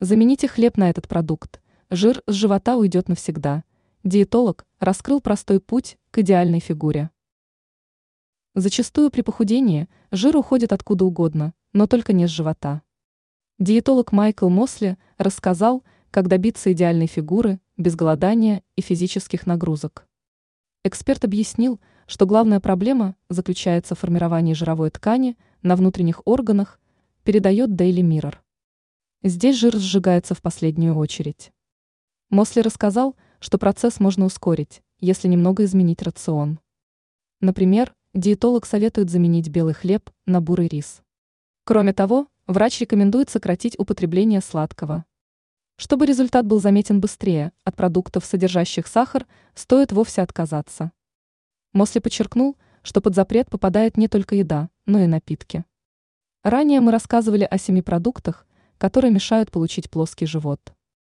Замените хлеб на этот продукт, жир с живота уйдет навсегда. Диетолог раскрыл простой путь к идеальной фигуре. Зачастую при похудении жир уходит откуда угодно, но только не с живота. Диетолог Майкл Мосли рассказал, как добиться идеальной фигуры без голодания и физических нагрузок. Эксперт объяснил, что главная проблема заключается в формировании жировой ткани на внутренних органах, передает Daily Mirror. Здесь жир сжигается в последнюю очередь. Мосли рассказал, что процесс можно ускорить, если немного изменить рацион. Например, диетолог советует заменить белый хлеб на бурый рис. Кроме того, врач рекомендует сократить употребление сладкого. Чтобы результат был заметен быстрее, от продуктов, содержащих сахар, стоит вовсе отказаться. Мосли подчеркнул, что под запрет попадает не только еда, но и напитки. Ранее мы рассказывали о семи продуктах, которые мешают получить плоский живот.